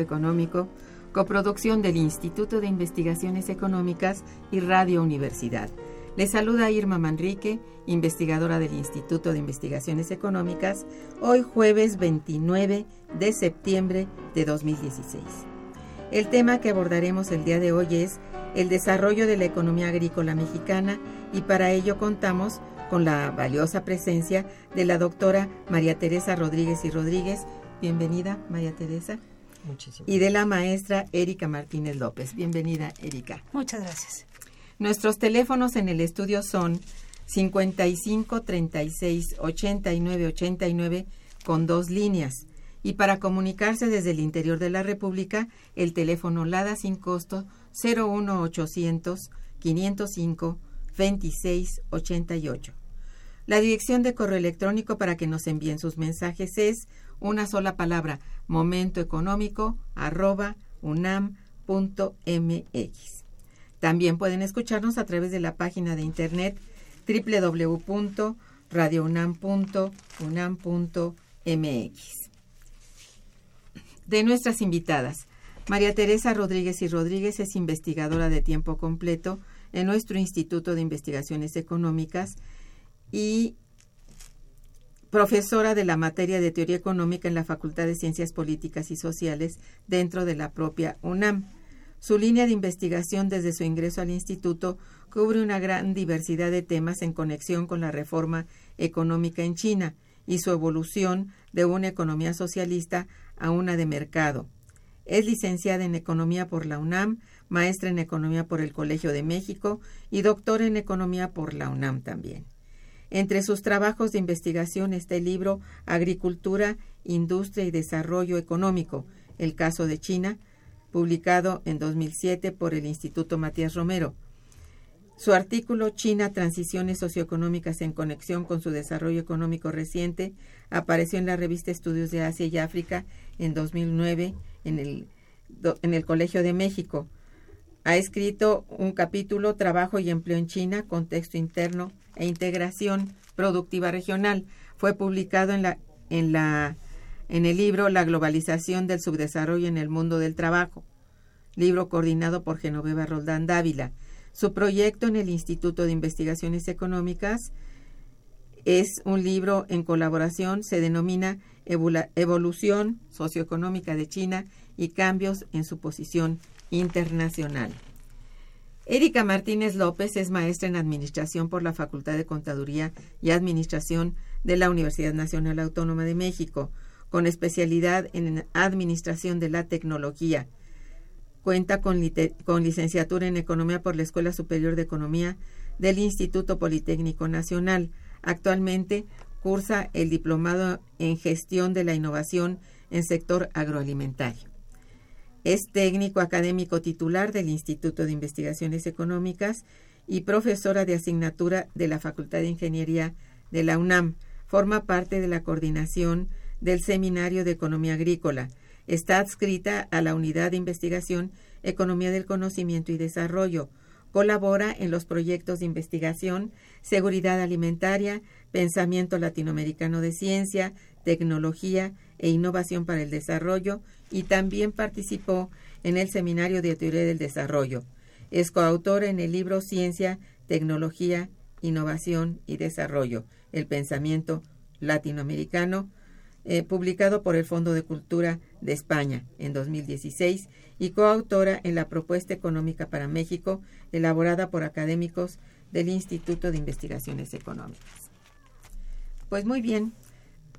Económico, coproducción del Instituto de Investigaciones Económicas y Radio Universidad. Les saluda Irma Manrique, investigadora del Instituto de Investigaciones Económicas, hoy jueves 29 de septiembre de 2016. El tema que abordaremos el día de hoy es el desarrollo de la economía agrícola mexicana y para ello contamos con la valiosa presencia de la doctora María Teresa Rodríguez y Rodríguez. Bienvenida, María Teresa. Y de la maestra Erika Martínez López. Bienvenida, Erika. Muchas gracias. Nuestros teléfonos en el estudio son 55 36 89 89 con dos líneas. Y para comunicarse desde el interior de la República, el teléfono LADA sin costo 01800 505 26 88. La dirección de correo electrónico para que nos envíen sus mensajes es una sola palabra, momentoeconómico arroba unam.mx. También pueden escucharnos a través de la página de internet www.radiounam.unam.mx. De nuestras invitadas, María Teresa Rodríguez y Rodríguez es investigadora de tiempo completo en nuestro Instituto de Investigaciones Económicas y profesora de la materia de teoría económica en la Facultad de Ciencias Políticas y Sociales dentro de la propia UNAM. Su línea de investigación desde su ingreso al instituto cubre una gran diversidad de temas en conexión con la reforma económica en China y su evolución de una economía socialista a una de mercado. Es licenciada en Economía por la UNAM, maestra en Economía por el Colegio de México y doctora en Economía por la UNAM también. Entre sus trabajos de investigación está el libro Agricultura, Industria y Desarrollo Económico, el caso de China, publicado en 2007 por el Instituto Matías Romero. Su artículo China, Transiciones Socioeconómicas en Conexión con su Desarrollo Económico Reciente apareció en la revista Estudios de Asia y África en 2009 en el, en el Colegio de México. Ha escrito un capítulo Trabajo y Empleo en China, Contexto Interno e Integración Productiva Regional. Fue publicado en, el libro La globalización del subdesarrollo en el mundo del trabajo, libro coordinado por Genoveva Roldán Dávila. Su proyecto en el Instituto de Investigaciones Económicas es un libro en colaboración, se denomina Evolución socioeconómica de China y cambios en su posición internacional. Erika Martínez López es maestra en Administración por la Facultad de Contaduría y Administración de la Universidad Nacional Autónoma de México, con especialidad en Administración de la Tecnología. Cuenta con, licenciatura en Economía por la Escuela Superior de Economía del Instituto Politécnico Nacional. Actualmente cursa el diplomado en gestión de la innovación en sector agroalimentario. Es técnico académico titular del Instituto de Investigaciones Económicas y profesora de asignatura de la Facultad de Ingeniería de la UNAM. Forma parte de la coordinación del Seminario de Economía Agrícola. Está adscrita a la Unidad de Investigación Economía del Conocimiento y Desarrollo. Colabora en los proyectos de investigación, seguridad alimentaria, pensamiento latinoamericano de ciencia, tecnología e innovación para el desarrollo y también participó en el Seminario de Teoría del Desarrollo. Es coautor en el libro Ciencia, Tecnología, Innovación y Desarrollo, el pensamiento latinoamericano, eh, publicado por el Fondo de Cultura de España en 2016 y coautora en la Propuesta Económica para México, elaborada por académicos del Instituto de Investigaciones Económicas. Pues muy bien,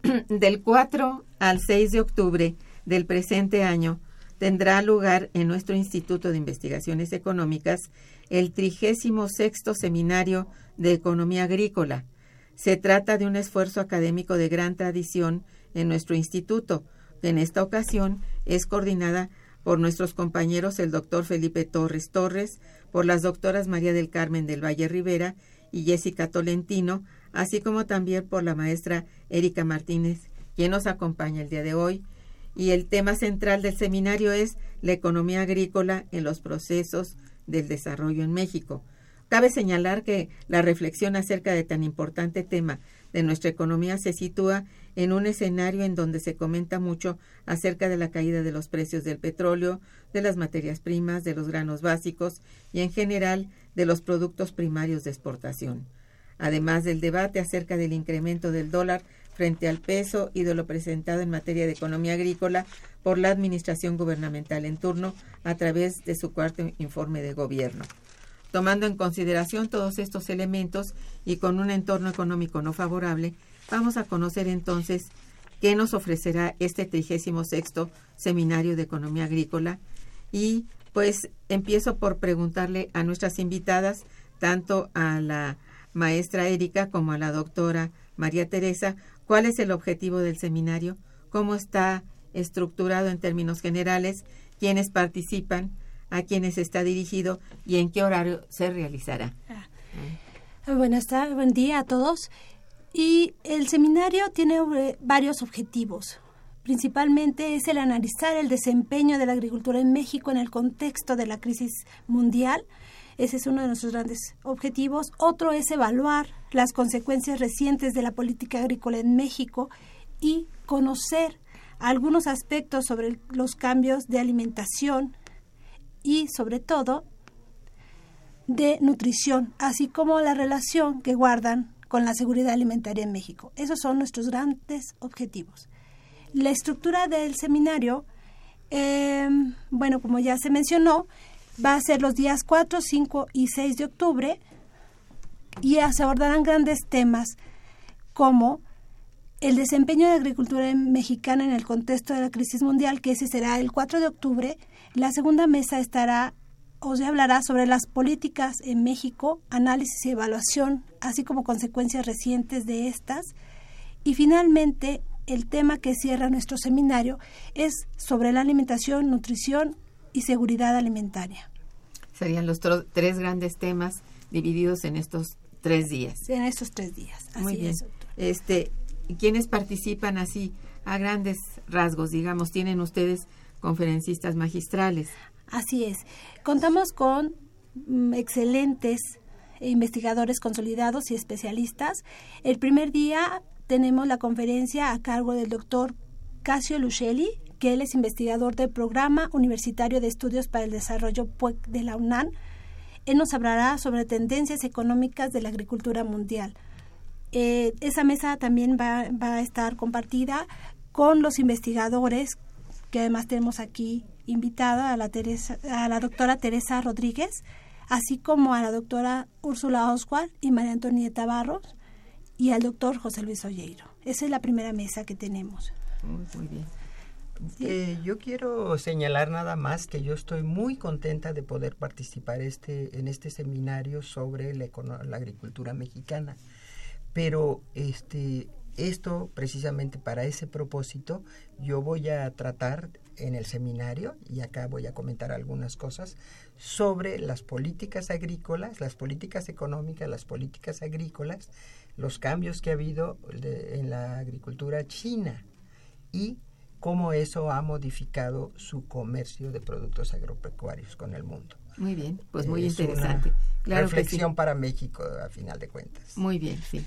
del 4 al 6 de octubre del presente año tendrá lugar en nuestro Instituto de Investigaciones Económicas el 36 Seminario de Economía Agrícola. Se trata de un esfuerzo académico de gran tradición en nuestro instituto, que en esta ocasión es coordinada por nuestros compañeros el doctor Felipe Torres Torres, por las doctoras María del Carmen del Valle Rivera y Jessica Tolentino, así como también por la maestra Erika Martínez, quien nos acompaña el día de hoy, y el tema central del seminario es la economía agrícola en los procesos del desarrollo en México. Cabe señalar que la reflexión acerca de tan importante tema de nuestra economía se sitúa en un escenario en donde se comenta mucho acerca de la caída de los precios del petróleo, de las materias primas, de los granos básicos y en general de los productos primarios de exportación. Además del debate acerca del incremento del dólar frente al peso y de lo presentado en materia de economía agrícola por la Administración Gubernamental en turno a través de su cuarto informe de gobierno. Tomando en consideración todos estos elementos y con un entorno económico no favorable, vamos a conocer entonces qué nos ofrecerá este 36 Seminario de Economía Agrícola y pues empiezo por preguntarle a nuestras invitadas, tanto a la maestra Erika como a la doctora María Teresa, cuál es el objetivo del seminario, cómo está estructurado en términos generales, quiénes participan, a quiénes está dirigido y en qué horario se realizará. Ah. Buenas tardes, buen día a todos. Y el seminario tiene eh, varios objetivos. Principalmente es el analizar el desempeño de la agricultura en México en el contexto de la crisis mundial, ese es uno de nuestros grandes objetivos. Otro es evaluar las consecuencias recientes de la política agrícola en México y conocer algunos aspectos sobre los cambios de alimentación y sobre todo de nutrición, así como la relación que guardan con la seguridad alimentaria en México. Esos son nuestros grandes objetivos. La estructura del seminario, eh, bueno, como ya se mencionó, va a ser los días 4, 5 y 6 de octubre y se abordarán grandes temas como el desempeño de la agricultura mexicana en el contexto de la crisis mundial, que ese será el 4 de octubre. La segunda mesa estará o se hablará sobre las políticas en México, análisis y evaluación, así como consecuencias recientes de estas. Y finalmente, el tema que cierra nuestro seminario es sobre la alimentación, nutrición y seguridad alimentaria. Serían los tres grandes temas divididos en estos tres días. En estos tres días. Así Muy bien. este, ¿Quiénes participan así a grandes rasgos? Digamos, tienen ustedes conferencistas magistrales. Así es. Contamos con mm, excelentes investigadores consolidados y especialistas. El primer día tenemos la conferencia a cargo del doctor Casio Luchelli, que él es investigador del Programa Universitario de Estudios para el Desarrollo PUEC de la UNAM. Él nos hablará sobre tendencias económicas de la agricultura mundial. Eh, esa mesa también va, a estar compartida con los investigadores que además tenemos aquí invitada a la, Teresa, a la doctora Teresa Rodríguez, así como a la doctora Úrsula Oswald y María Antonieta Barros y al doctor José Luis Olleiro. Esa es la primera mesa que tenemos. muy bien. Eh, yo quiero señalar nada más que yo estoy muy contenta de poder participar este, en este seminario sobre la, agricultura mexicana. Pero este, esto precisamente para ese propósito yo voy a tratar en el seminario, y acá voy a comentar algunas cosas, sobre las políticas agrícolas, las políticas económicas, las políticas agrícolas, los cambios que ha habido en la agricultura china y cómo eso ha modificado su comercio de productos agropecuarios con el mundo. Muy bien, pues muy interesante. reflexión para México, a final de cuentas. Muy bien, sí.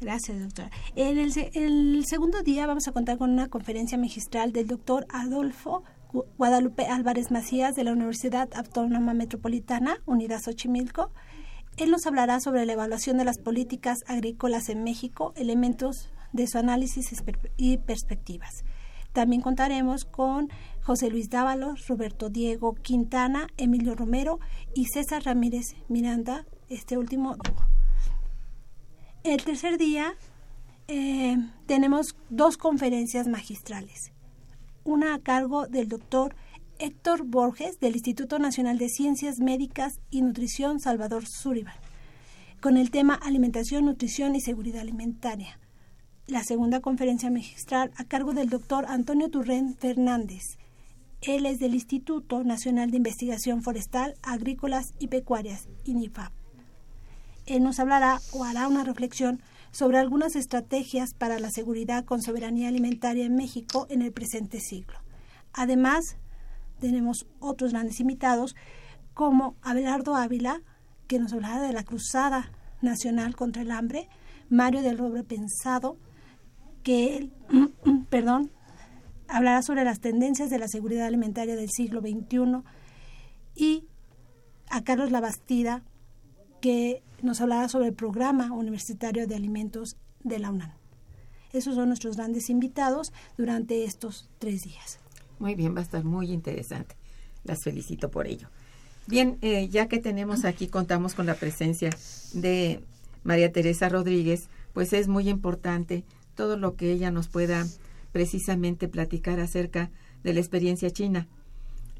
Gracias, doctora. En el, el, segundo día vamos a contar con una conferencia magistral del doctor Adolfo Guadalupe Álvarez Macías de la Universidad Autónoma Metropolitana, Unidad Xochimilco. Él nos hablará sobre la evaluación de las políticas agrícolas en México, elementos de su análisis y perspectivas. También contaremos con José Luis Dávalos, Roberto Diego Quintana, Emilio Romero y César Ramírez Miranda, este último el tercer día eh, tenemos dos conferencias magistrales. Una a cargo del doctor Héctor Borges del Instituto Nacional de Ciencias Médicas y Nutrición Salvador Sullivan, con el tema Alimentación, Nutrición y Seguridad Alimentaria. La segunda conferencia magistral a cargo del doctor Antonio Turren Fernández. Él es del Instituto Nacional de Investigación Forestal, Agrícolas y Pecuarias, INIFAP. Él nos hablará o hará una reflexión sobre algunas estrategias para la seguridad con soberanía alimentaria en México en el presente siglo. Además, tenemos otros grandes invitados como Abelardo Ávila, que nos hablará de la Cruzada Nacional contra el Hambre, Mario del Robre Pensado, que él, perdón, hablará sobre las tendencias de la seguridad alimentaria del siglo XXI, y a Carlos Labastida, que nos hablará sobre el programa universitario de alimentos de la UNAM. Esos son nuestros grandes invitados durante estos tres días. Muy bien, va a estar muy interesante. Las felicito por ello. Bien, eh, ya que tenemos aquí, contamos con la presencia de María Teresa Rodríguez, pues es muy importante todo lo que ella nos pueda precisamente platicar acerca de la experiencia china.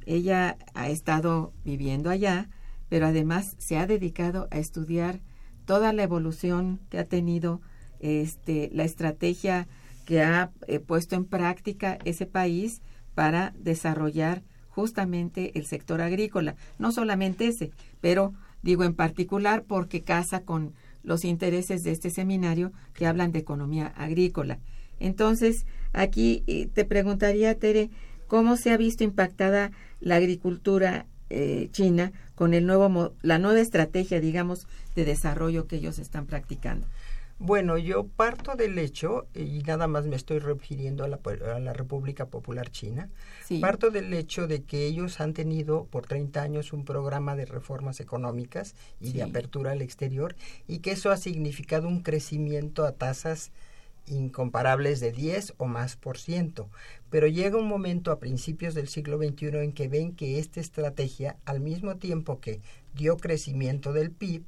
Ella ha estado viviendo allá, pero además se ha dedicado a estudiar toda la evolución que ha tenido este, la estrategia que ha eh, puesto en práctica ese país para desarrollar justamente el sector agrícola. No solamente ese, pero digo en particular porque casa con los intereses de este seminario que hablan de economía agrícola. Entonces, aquí eh, te preguntaría, Tere, ¿cómo se ha visto impactada la agricultura eh, China con el nuevo la nueva estrategia, digamos, de desarrollo que ellos están practicando? Bueno, yo parto del hecho, y nada más me estoy refiriendo a la, a la República Popular China, parto del hecho de que ellos han tenido por 30 años un programa de reformas económicas y de apertura al exterior, y que eso ha significado un crecimiento a tasas incomparables de 10 o más por ciento. Pero llega un momento a principios del siglo XXI en que ven que esta estrategia, al mismo tiempo que dio crecimiento del PIB,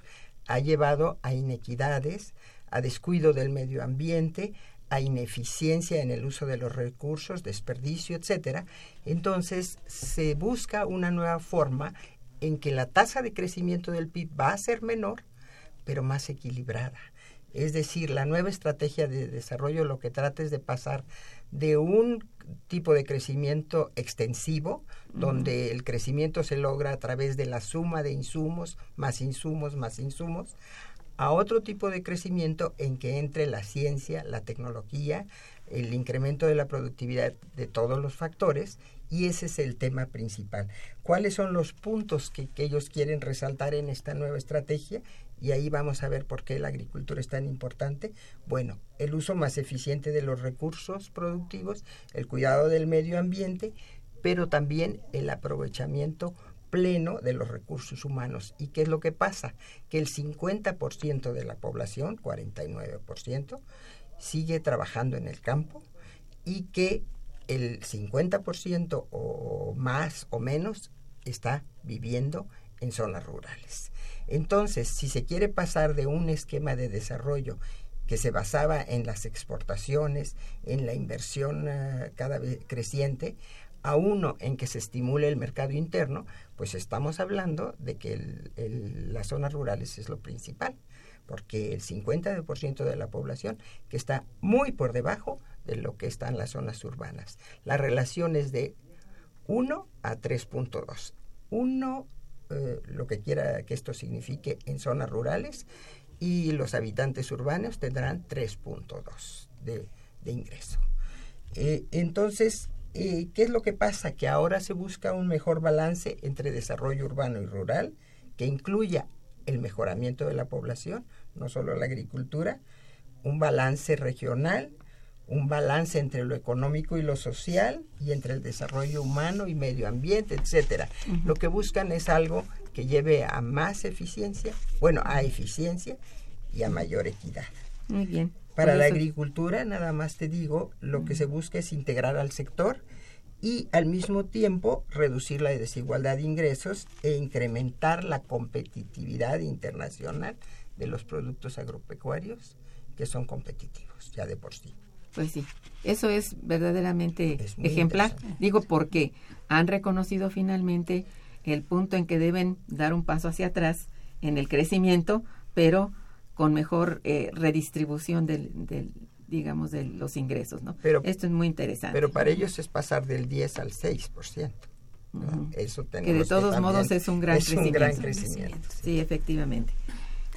ha llevado a inequidades, a descuido del medio ambiente, a ineficiencia en el uso de los recursos, desperdicio, etcétera. Entonces se busca una nueva forma en que la tasa de crecimiento del PIB va a ser menor, pero más equilibrada. Es decir, la nueva estrategia de desarrollo lo que trata es de pasar de un tipo de crecimiento extensivo, donde el crecimiento se logra a través de la suma de insumos, más insumos, más insumos, a otro tipo de crecimiento en que entre la ciencia, la tecnología, el incremento de la productividad de todos los factores y ese es el tema principal. ¿Cuáles son los puntos que, ellos quieren resaltar en esta nueva estrategia? y ahí vamos a ver por qué la agricultura es tan importante. Bueno, el uso más eficiente de los recursos productivos, el cuidado del medio ambiente, pero también el aprovechamiento pleno de los recursos humanos. ¿Y qué es lo que pasa? Que el 50% de la población, 49%, sigue trabajando en el campo y que el 50% o más o menos está viviendo en zonas rurales. Entonces, si se quiere pasar de un esquema de desarrollo que se basaba en las exportaciones, en la inversión eh, cada vez creciente, a uno en que se estimule el mercado interno, pues estamos hablando de que las zonas rurales es lo principal, porque el 50% de la población que está muy por debajo de lo que están las zonas urbanas. La relación es de 1 a 3.2. 1, eh, lo que quiera que esto signifique en zonas rurales, y los habitantes urbanos tendrán 3.2 de, de ingreso. Eh, entonces, eh, ¿qué es lo que pasa? Que ahora se busca un mejor balance entre desarrollo urbano y rural, que incluya el mejoramiento de la población, no solo la agricultura, un balance regional, un balance entre lo económico y lo social y entre el desarrollo humano y medio ambiente, etcétera. Lo que buscan es algo que lleve a más eficiencia, bueno, a eficiencia y a mayor equidad. Muy bien. Para la agricultura, nada más te digo, lo que se busca es integrar al sector y al mismo tiempo reducir la desigualdad de ingresos e incrementar la competitividad internacional de los productos agropecuarios que son competitivos ya de por sí. Pues sí, eso es verdaderamente ejemplar. Digo porque han reconocido finalmente el punto en que deben dar un paso hacia atrás en el crecimiento, pero con mejor eh, redistribución del, digamos, de los ingresos, ¿no? Pero, Esto es muy interesante. Pero para ellos es pasar del 10 al 6%. Eso que de todos modos es un gran, crecimiento. Sí, efectivamente.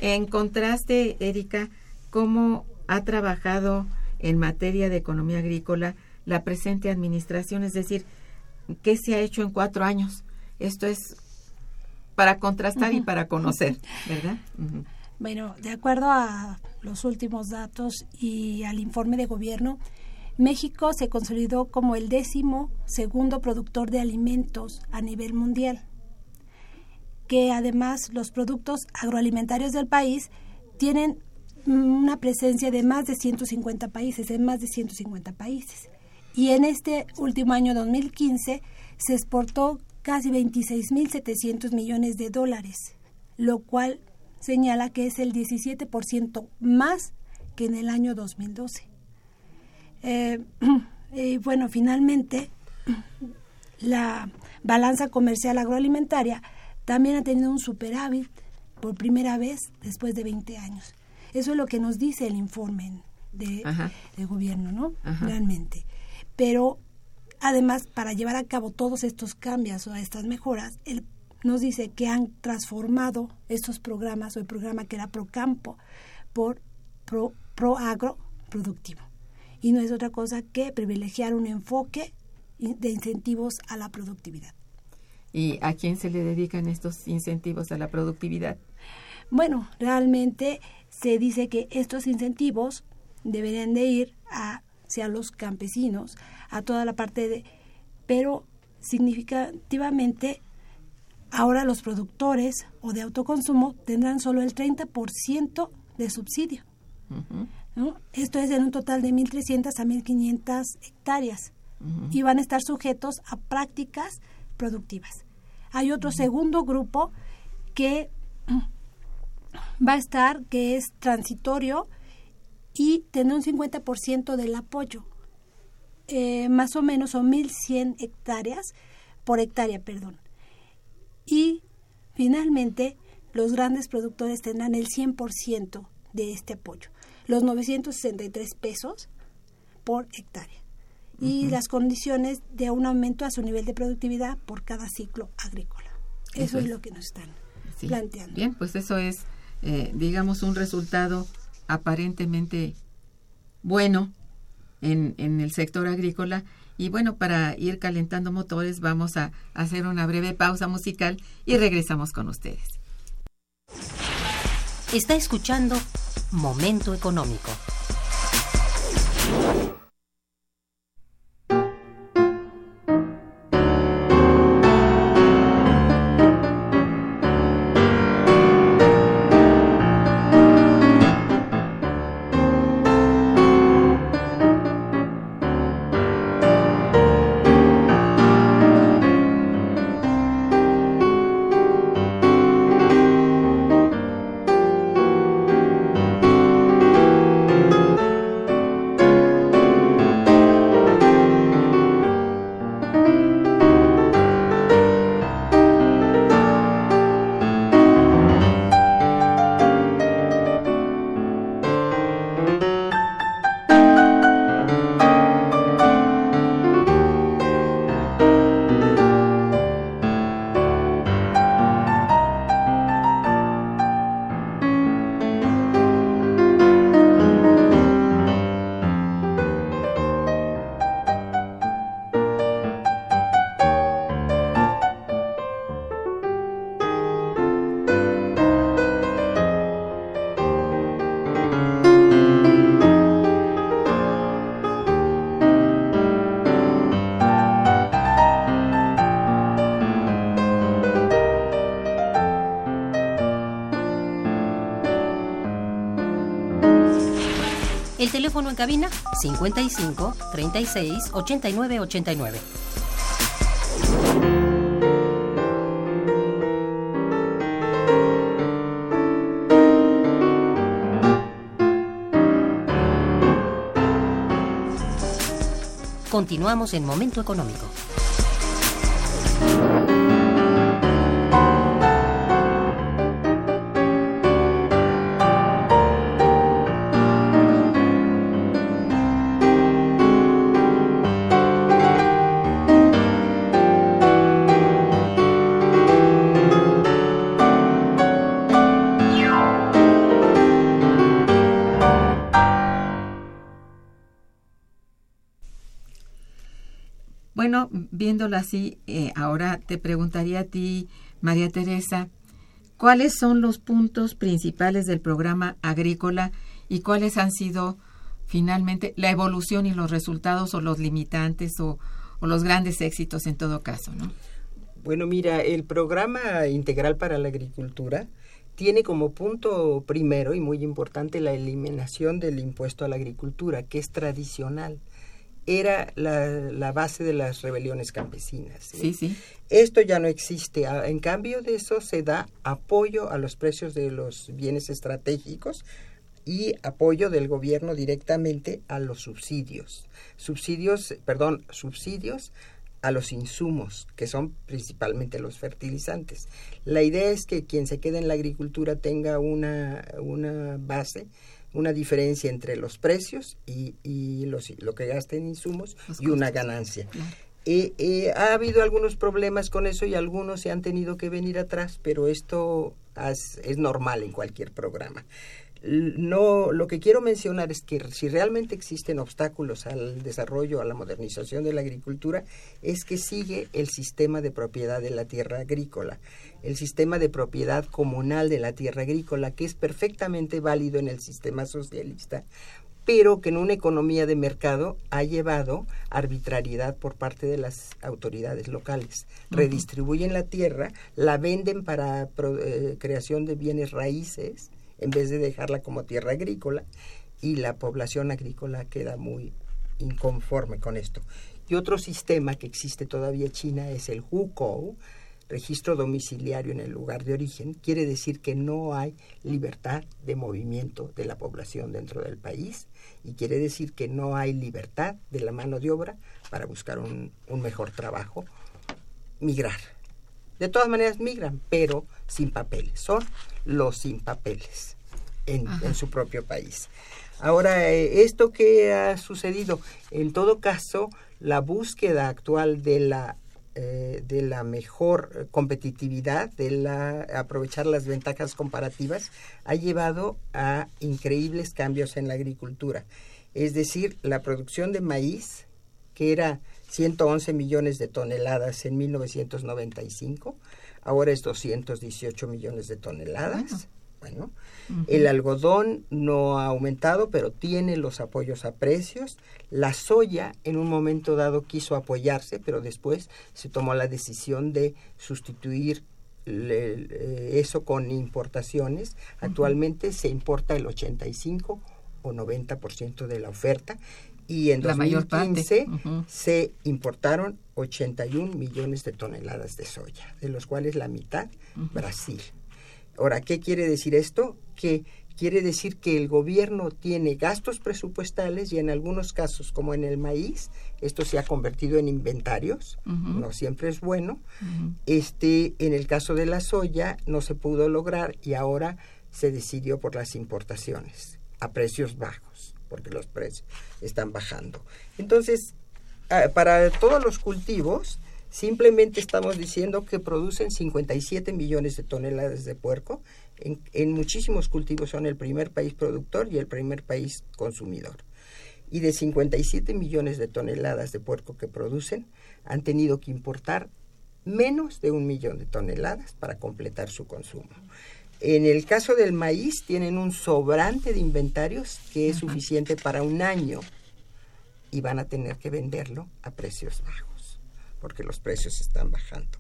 En contraste, Erika, ¿cómo ha trabajado en materia de economía agrícola la presente administración? Es decir, ¿qué se ha hecho en cuatro años? Esto es para contrastar y para conocer, ¿verdad? Bueno, de acuerdo a los últimos datos y al informe de gobierno, México se consolidó como el décimo segundo productor de alimentos a nivel mundial, que además los productos agroalimentarios del país tienen una presencia de más de 150 países, en más de 150 países. Y en este último año 2015 se exportó casi 26.700 millones de dólares, lo cual señala que es el 17% más que en el año 2012. Eh, y bueno, finalmente, la balanza comercial agroalimentaria también ha tenido un superávit por primera vez después de 20 años. Eso es lo que nos dice el informe de, gobierno, ¿no? Realmente. Pero además, para llevar a cabo todos estos cambios o estas mejoras, el nos dice que han transformado estos programas o el programa que era Procampo por Pro, pro Agro Productivo. Y no es otra cosa que privilegiar un enfoque de incentivos a la productividad. ¿Y a quién se le dedican estos incentivos a la productividad? Bueno, realmente se dice que estos incentivos deberían de ir hacia los campesinos, a toda la parte de... Pero significativamente Ahora los productores o de autoconsumo tendrán solo el 30% de subsidio. Esto es en un total de 1.300 a 1.500 hectáreas y van a estar sujetos a prácticas productivas. Hay otro segundo grupo que va a estar, que es transitorio y tendrá un 50% del apoyo. Eh, más o menos son 1.100 hectáreas por hectárea, perdón. Finalmente, los grandes productores tendrán el 100% de este apoyo, los 963 pesos por hectárea. Y las condiciones de un aumento a su nivel de productividad por cada ciclo agrícola. Eso, es. lo que nos están planteando. Bien, pues eso es, eh, digamos, un resultado aparentemente bueno en, en el sector agrícola y bueno, para ir calentando motores vamos a hacer una breve pausa musical y regresamos con ustedes. Está escuchando Momento Económico. En cabina 55 36 89 89. Continuamos en Momento Económico. Viéndolo así, eh, ahora te preguntaría a ti, María Teresa, ¿cuáles son los puntos principales del programa agrícola y cuáles han sido finalmente la evolución y los resultados o los limitantes o, los grandes éxitos en todo caso, ¿no? Bueno, mira, el programa integral para la agricultura tiene como punto primero y muy importante la eliminación del impuesto a la agricultura, que es tradicional era la, base de las rebeliones campesinas. ¿sí? sí, Esto ya no existe. En cambio de eso se da apoyo a los precios de los bienes estratégicos y apoyo del gobierno directamente a los subsidios. Subsidios, perdón, subsidios a los insumos, que son principalmente los fertilizantes. La idea es que quien se quede en la agricultura tenga una, una base una diferencia entre los precios y, y los, lo que gasta en insumos y una ganancia. Eh, eh, ha habido algunos problemas con eso y algunos se han tenido que venir atrás, pero esto es normal en cualquier programa no lo que quiero mencionar es que si realmente existen obstáculos al desarrollo, a la modernización de la agricultura, es que sigue el sistema de propiedad de la tierra agrícola, el sistema de propiedad comunal de la tierra agrícola, que es perfectamente válido en el sistema socialista, pero que en una economía de mercado ha llevado arbitrariedad por parte de las autoridades locales. Redistribuyen la tierra, la venden para eh, creación de bienes raíces, en vez de dejarla como tierra agrícola y la población agrícola queda muy inconforme con esto. Y otro sistema que existe todavía en China es el HUKO, registro domiciliario en el lugar de origen, quiere decir que no hay libertad de movimiento de la población dentro del país y quiere decir que no hay libertad de la mano de obra para buscar un, un mejor trabajo, migrar. De todas maneras migran, pero sin papeles. Son los sin papeles en, su propio país. Ahora, eh, esto que ha sucedido, en todo caso, la búsqueda actual de la eh, de la mejor competitividad, de la aprovechar las ventajas comparativas, ha llevado a increíbles cambios en la agricultura. Es decir, la producción de maíz, que era 111 millones de toneladas en 1995, ahora es 218 millones de toneladas. Bueno, el algodón no ha aumentado, pero tiene los apoyos a precios. La soya en un momento dado quiso apoyarse, pero después se tomó la decisión de sustituir eso con importaciones. Actualmente se importa el 85 o 90% de la oferta y en 2015 se importaron 81 millones de toneladas de soya, de los cuales la mitad Brasil. Ahora, ¿qué quiere decir esto? Que quiere decir que el gobierno tiene gastos presupuestales y en algunos casos, como en el maíz, esto se ha convertido en inventarios, no siempre es bueno. Este, en el caso de la soya no se pudo lograr y ahora se decidió por las importaciones a precios bajos porque los precios están bajando. Entonces, ah, para todos los cultivos, simplemente estamos diciendo que producen 57 millones de toneladas de puerco. En, en, muchísimos cultivos son el primer país productor y el primer país consumidor. Y de 57 millones de toneladas de puerco que producen, han tenido que importar menos de un millón de toneladas para completar su consumo. En el caso del maíz tienen un sobrante de inventarios que es suficiente para un año y van a tener que venderlo a precios bajos porque los precios están bajando.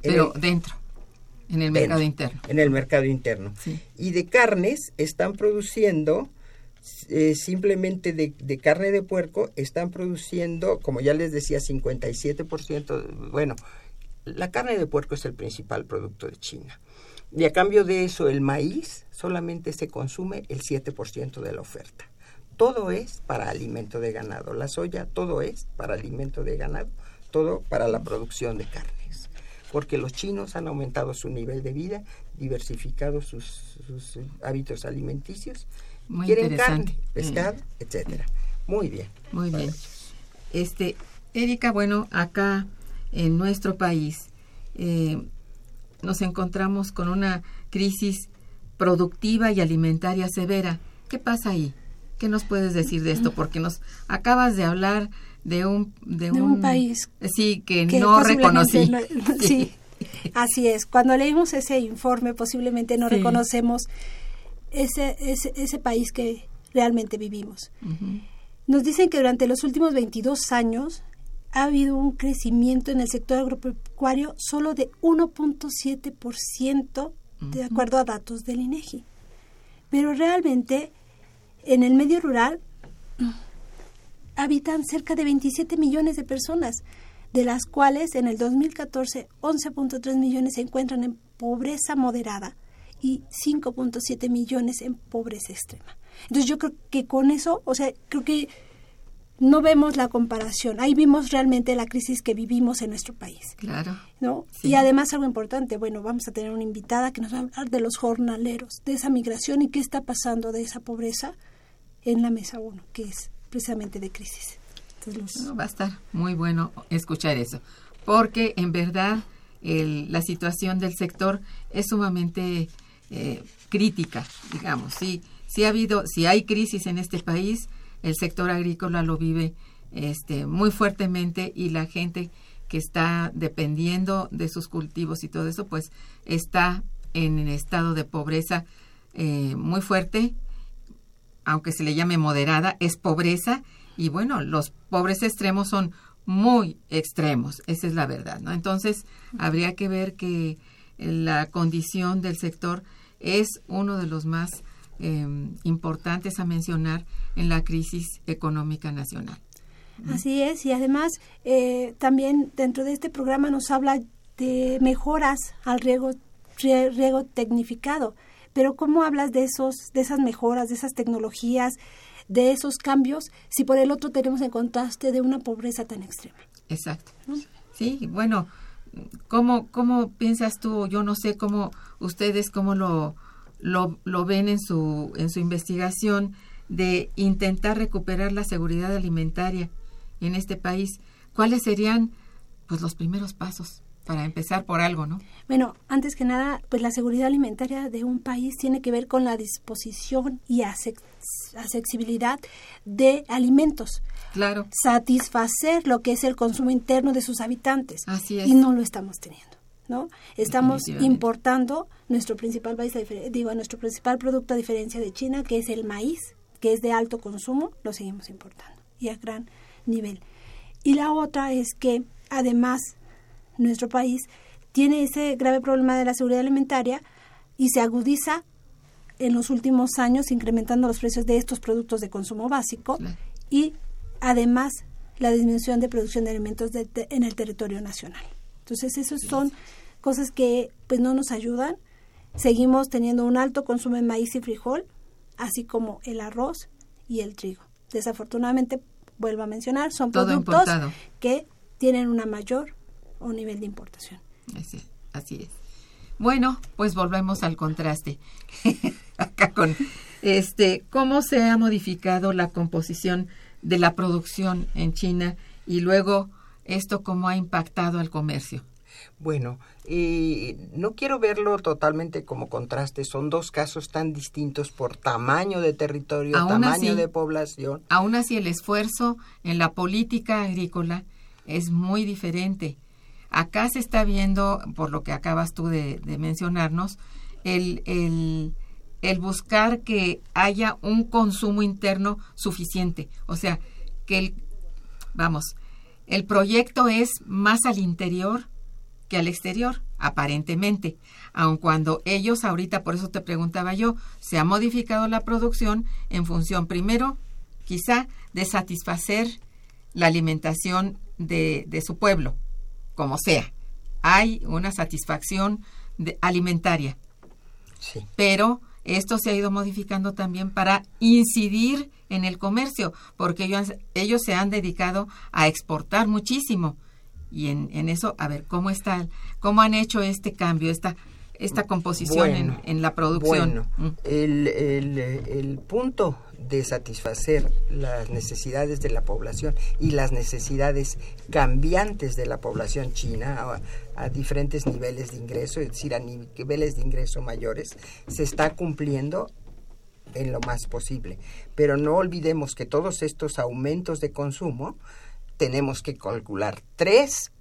Pero dentro, en el mercado interno. En el mercado interno. Y de carnes están produciendo eh, simplemente de, de, carne de puerco están produciendo, como ya les decía, 57%. Bueno, la carne de puerco es el principal producto de China. Y a cambio de eso, el maíz solamente se consume el 7% de la oferta. Todo es para alimento de ganado. La soya, todo es para alimento de ganado, todo para la producción de carnes. Porque los chinos han aumentado su nivel de vida, diversificado sus, hábitos alimenticios, quieren carne, pescado, etc. etcétera. Muy bien. Muy bien. Este, Erika, bueno, acá en nuestro país eh, nos encontramos con una crisis productiva y alimentaria severa. ¿Qué pasa ahí? ¿Qué nos puedes decir de esto? Porque nos acabas de hablar de un de, un, país sí que, no reconocí. sí. Así es. Cuando leímos ese informe, posiblemente no reconocemos ese, ese, ese, país que realmente vivimos. Nos dicen que durante los últimos 22 años ha habido un crecimiento en el sector agropecuario solo de 1.7% de acuerdo a datos del INEGI. Pero realmente en el medio rural habitan cerca de 27 millones de personas, de las cuales en el 2014 11.3 millones se encuentran en pobreza moderada y 5.7 millones en pobreza extrema. Entonces yo creo que con eso, o sea, creo que no vemos la comparación. Ahí vimos realmente la crisis que vivimos en nuestro país. Claro. ¿no? Y además algo importante, bueno, vamos a tener una invitada que nos va a hablar de los jornaleros, de esa migración y qué está pasando de esa pobreza en la mesa 1, que es precisamente de crisis. va a estar muy bueno escuchar eso, porque en verdad la situación del sector es sumamente eh, crítica, digamos. Sí, sí ha habido, si hay crisis en este país, el sector agrícola lo vive este, muy fuertemente y la gente que está dependiendo de sus cultivos y todo eso, pues está en el estado de pobreza eh, muy fuerte, aunque se le llame moderada, es pobreza y bueno, los pobres extremos son muy extremos, esa es la verdad, ¿no? Entonces, habría que ver que la condición del sector es uno de los más Em, importantes a mencionar en la crisis económica nacional. Así es, y además eh, también dentro de este programa nos habla de mejoras al riego, riego tecnificado. Pero ¿cómo hablas de, esos, de esas mejoras, de esas tecnologías, de esos cambios, si por el otro tenemos en contraste de una pobreza tan extrema? Exacto. Sí, bueno, ¿cómo, ¿cómo piensas tú? Yo no sé cómo ustedes, cómo lo, lo, lo ven en su, en su investigación de intentar recuperar la seguridad alimentaria en este país. ¿Cuáles serían pues los primeros pasos para empezar por algo, no? Bueno, antes que nada, pues la seguridad alimentaria de un país tiene que ver con la disposición y accesibilidad de alimentos. Claro. Satisfacer lo que es el consumo interno de sus habitantes. Así es. Y no lo estamos teniendo. ¿no? Estamos importando nuestro principal país, digo, nuestro principal producto a diferencia de China, que es el maíz, que es de alto consumo, lo seguimos importando y a gran nivel. Y la otra es que además nuestro país tiene ese grave problema de la seguridad alimentaria y se agudiza en los últimos años incrementando los precios de estos productos de consumo básico y además la disminución de producción de alimentos en el territorio nacional. Entonces, esos son cosas que pues no nos ayudan. Seguimos teniendo un alto consumo de maíz y frijol, así como el arroz y el trigo. Desafortunadamente, vuelvo a mencionar, son productos que tienen una mayor o nivel de importación. Así, así es. Bueno, pues volvemos al contraste. Acá con este, cómo se ha modificado la composición de la producción en China y luego esto cómo ha impactado al comercio. Bueno, eh, no quiero verlo totalmente como contraste, son dos casos tan distintos por tamaño de territorio, tamaño de población. Aún así, el esfuerzo en la política agrícola es muy diferente. Acá se está viendo, por lo que acabas tú de, mencionarnos, el, el, el buscar que haya un consumo interno suficiente. O sea, que el, vamos, el proyecto es más al interior que al exterior. aparentemente, aun cuando ellos ahorita, por eso te preguntaba yo, se ha modificado la producción en función, primero, quizá, de satisfacer la alimentación de, de su pueblo, como sea. Hay una satisfacción alimentaria. Sí. Pero esto se ha ido modificando también para incidir en el comercio, porque ellos, ellos se han dedicado a exportar muchísimo. Y en, en eso, a ver, ¿cómo está, cómo han hecho este cambio, esta esta composición en, la producción. Bueno, mm. el, el, el, punto de satisfacer las necesidades de la población y las necesidades cambiantes de la población china a, diferentes niveles de ingreso, es decir, a niveles de ingreso mayores, se está cumpliendo en lo más posible. Pero no olvidemos que todos estos aumentos de consumo tenemos que calcular tres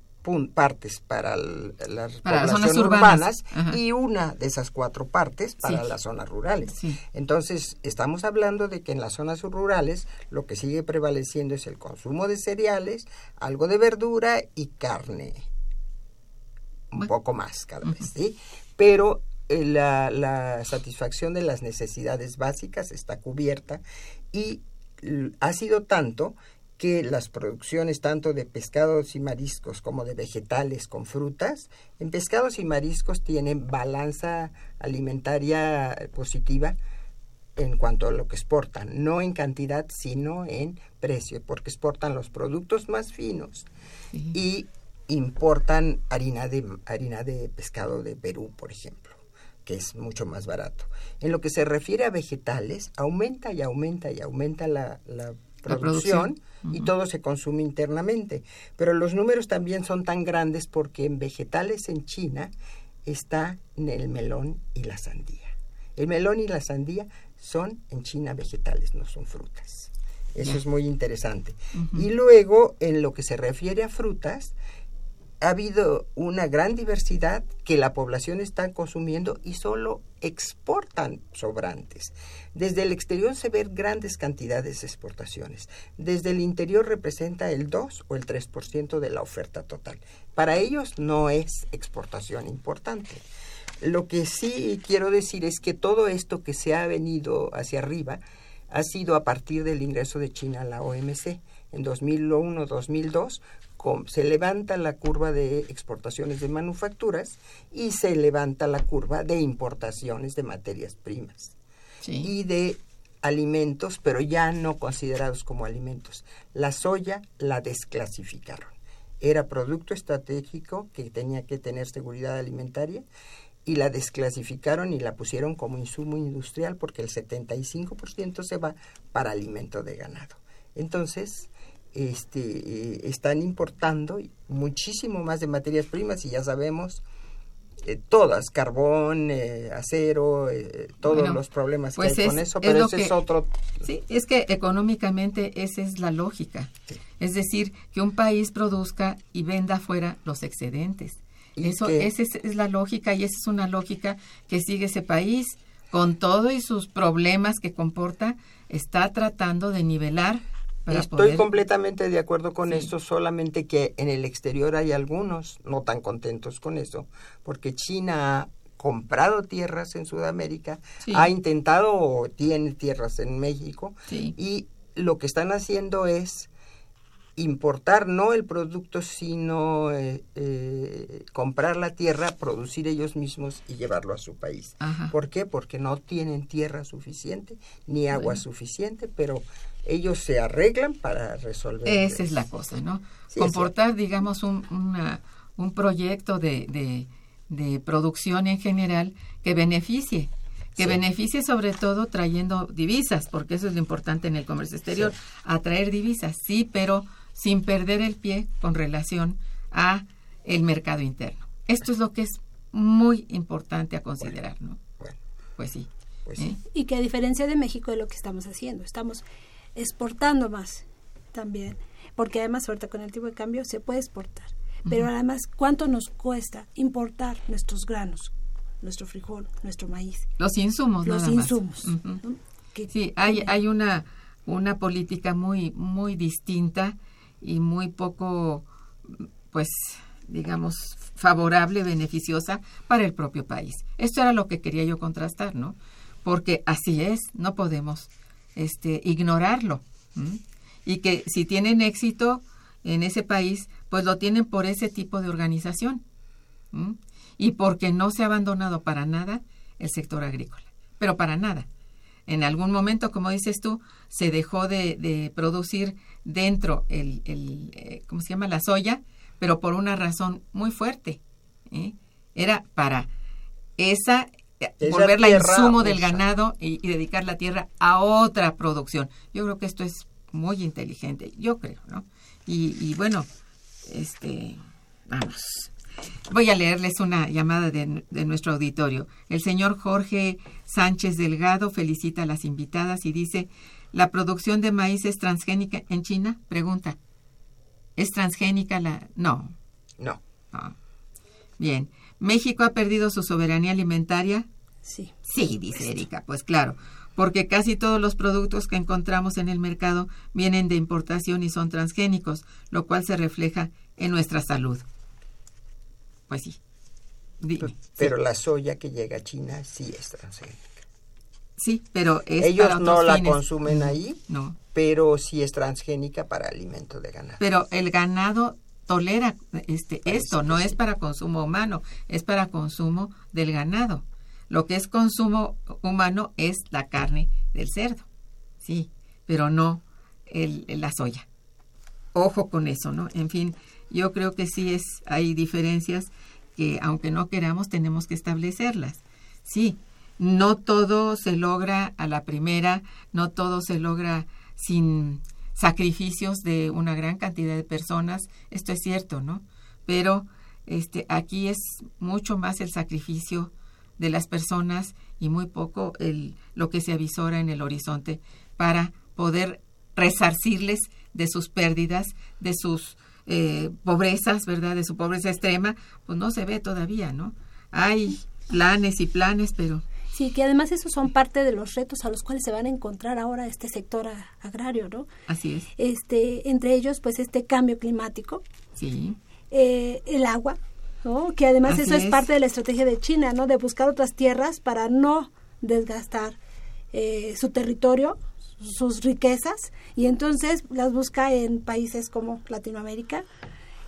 partes para las poblaciones urbanas, y una de esas cuatro partes para las zonas rurales. Entonces, estamos hablando de que en las zonas rurales lo que sigue prevaleciendo es el consumo de cereales, algo de verdura y carne. Un poco más cada vez, ¿sí? Pero eh, la, la satisfacción de las necesidades básicas está cubierta y ha sido tanto que las producciones tanto de pescados y mariscos como de vegetales con frutas, en pescados y mariscos tienen balanza alimentaria positiva en cuanto a lo que exportan, no en cantidad, sino en precio, porque exportan los productos más finos y importan harina de, harina de pescado de Perú, por ejemplo que es mucho más barato. En lo que se refiere a vegetales, aumenta y aumenta y aumenta la, la producción, y todo se consume internamente. Pero los números también son tan grandes porque en vegetales en China está el melón y la sandía. El melón y la sandía son en China vegetales, no son frutas. Eso es muy interesante. Y luego, en lo que se refiere a frutas, ha habido una gran diversidad que la población está consumiendo y solo exportan sobrantes. Desde el exterior se ven grandes cantidades de exportaciones. Desde el interior representa el 2 o el 3% de la oferta total. Para ellos no es exportación importante. Lo que sí quiero decir es que todo esto que se ha venido hacia arriba ha sido a partir del ingreso de China a la OMC. En 2001-2002 se levanta la curva de exportaciones de manufacturas y se levanta la curva de importaciones de materias primas y de alimentos, pero ya no considerados como alimentos. La soya la desclasificaron. Era producto estratégico que tenía que tener seguridad alimentaria y la desclasificaron y la pusieron como insumo industrial porque el 75% se va para alimento de ganado. Entonces, este, eh, están importando muchísimo más de materias primas y ya sabemos eh, todas, carbón, eh, acero, todos los problemas que pues hay con eso, pero ese es otro... Sí, es que económicamente esa es la lógica. Es decir, que un país produzca y venda afuera los excedentes. Eso, esa es, la lógica y esa es una lógica que sigue ese país con todo y sus problemas que comporta, está tratando de nivelar Estoy completamente de acuerdo con esto, solamente que en el exterior hay algunos no tan contentos con eso, porque China ha comprado tierras en Sudamérica, ha intentado o tiene tierras en México y lo que están haciendo es importar no el producto, sino eh, eh, comprar la tierra, producir ellos mismos y llevarlo a su país. ¿Por qué? Porque no tienen tierra suficiente ni agua suficiente, pero ellos se arreglan para resolver. Esa es la cosa, ¿no? Comportar, digamos, un, un proyecto de, de, producción en general que beneficie que beneficie sobre todo trayendo divisas, porque eso es lo importante en el comercio exterior, atraer divisas, sí, pero sin perder el pie con relación a el mercado interno. Esto es lo que es muy importante a considerar, ¿no? Pues sí. Pues ¿eh? Y que a diferencia de México es lo que estamos haciendo, estamos exportando más también, porque además ahorita con el tipo de cambio se puede exportar, pero además cuánto nos cuesta importar nuestros granos, nuestro frijol, nuestro maíz. Los insumos, Los insumos. sí, hay, hay una, una política muy, muy distinta y muy poco, pues, digamos, favorable, beneficiosa para el propio país. Esto era lo que quería yo contrastar, ¿no? Porque así es, no podemos este, ignorarlo. Y que si tienen éxito en ese país, pues lo tienen por ese tipo de organización. Y porque no se ha abandonado para nada el sector agrícola, pero para nada. En algún momento, como dices tú, se dejó de, producir dentro el, el eh, ¿cómo se llama? La soya, pero por una razón muy fuerte. ¿eh? Era para esa, volverla insumo del ganado y, dedicar la tierra a otra producción. Yo creo que esto es muy inteligente, yo creo, ¿no? Y, y bueno, este, vamos. Voy a leerles una llamada de, de, nuestro auditorio. El señor Jorge Sánchez Delgado felicita a las invitadas y dice, ¿la producción de maíz es transgénica en China? Pregunta. ¿Es transgénica la...? No. No. Bien. ¿México ha perdido su soberanía alimentaria? Sí. Sí, dice Erika. Pues claro, porque casi todos los productos que encontramos en el mercado vienen de importación y son transgénicos, lo cual se refleja en nuestra salud. Pues sí. pero la soya que llega a China sí es transgénica. Sí, pero es Ellos no la consumen ahí. No pero sí es transgénica para alimento de ganado. Pero el ganado tolera este esto, no es para consumo humano, es para consumo del ganado. Lo que es consumo humano es la carne del cerdo, sí, pero no el, la soya. Ojo con eso, ¿no? En fin, yo creo que sí es, hay diferencias que aunque no queramos tenemos que establecerlas. Sí, no todo se logra a la primera, no todo se logra sin sacrificios de una gran cantidad de personas, esto es cierto, ¿no? Pero este aquí es mucho más el sacrificio de las personas y muy poco el lo que se avisora en el horizonte para poder resarcirles de sus pérdidas, de sus eh, pobrezas, ¿verdad? De su pobreza extrema, pues no se ve todavía, ¿no? Hay planes y planes, pero Sí, que además esos son parte de los retos a los cuales se van a encontrar ahora este sector agrario, ¿no? Así es. Este, entre ellos, pues este cambio climático. Sí. Eh, el agua, ¿no? Que además eso es, parte de la estrategia de China, ¿no? De buscar otras tierras para no desgastar eh, su territorio, sus riquezas, y entonces las busca en países como Latinoamérica.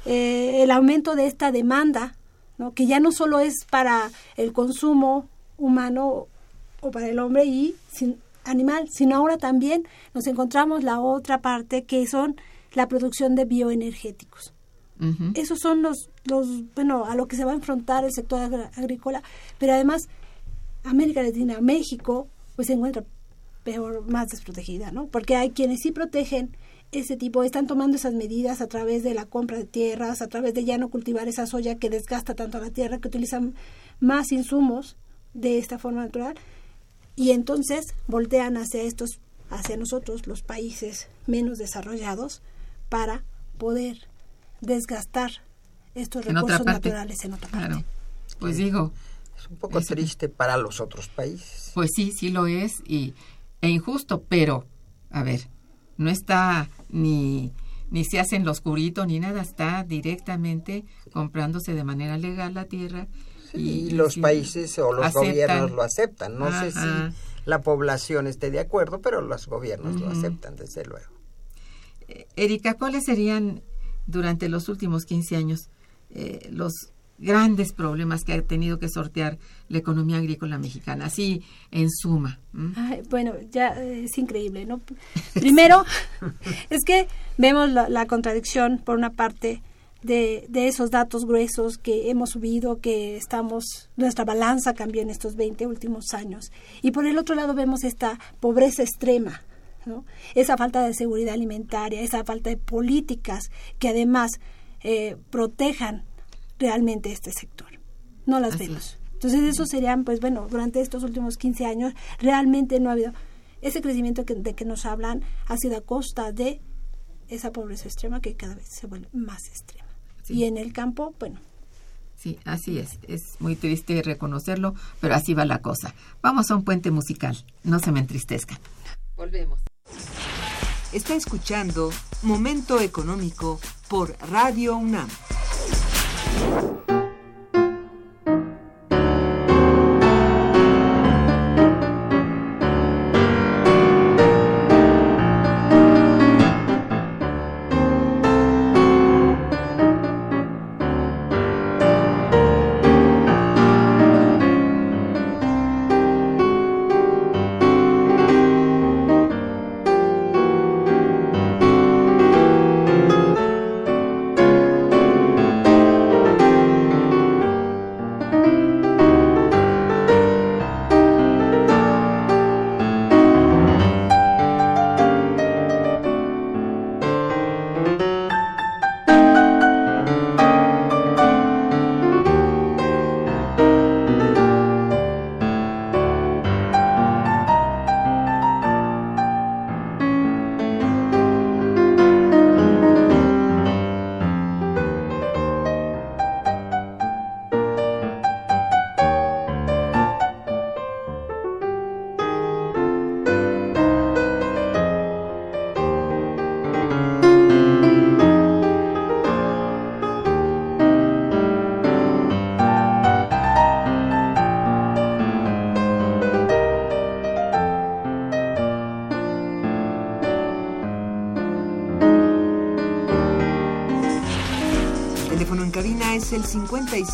Eh, el aumento de esta demanda, ¿no? que ya no solo es para el consumo humano o para el hombre y sin animal, sino ahora también nos encontramos la otra parte que son la producción de bioenergéticos. Esos son los, los, bueno, a lo que se va a enfrentar el sector agrícola, pero además América Latina, México, pues se encuentra peor, más desprotegida, ¿no? Porque hay quienes sí protegen ese tipo, están tomando esas medidas a través de la compra de tierras, a través de ya no cultivar esa soya que desgasta tanto a la tierra, que utilizan más insumos de esta forma natural y entonces voltean hacia estos hacia nosotros los países menos desarrollados para poder desgastar estos recursos naturales en otra parte. Pues digo, es un poco triste para los otros países. Pues sí, sí lo es y e injusto, pero a ver, no está ni ni se hace en lo oscurito ni nada, está directamente comprándose de manera legal la tierra y, los países o los gobiernos lo aceptan. No sé si la población esté de acuerdo, pero los gobiernos lo aceptan, desde luego. Eh, Erika, ¿cuáles serían durante los últimos 15 años eh, los grandes problemas que ha tenido que sortear la economía agrícola mexicana, así en suma. bueno, ya es increíble, ¿no? Primero, es que vemos la, contradicción, por una parte, de, de, esos datos gruesos que hemos subido, que estamos, nuestra balanza cambió en estos 20 últimos años. Y por el otro lado vemos esta pobreza extrema, ¿no? esa falta de seguridad alimentaria, esa falta de políticas que además eh, protejan realmente este sector. No las vemos. Entonces eso serían, pues bueno, durante estos últimos 15 años realmente no ha habido ese crecimiento que, de que nos hablan ha sido a costa de esa pobreza extrema que cada vez se vuelve más extrema. Y en el campo, bueno. Sí, así es. Es muy triste reconocerlo, pero así va la cosa. Vamos a un puente musical. No se me entristezcan. Volvemos. Está escuchando Momento Económico por Radio UNAM.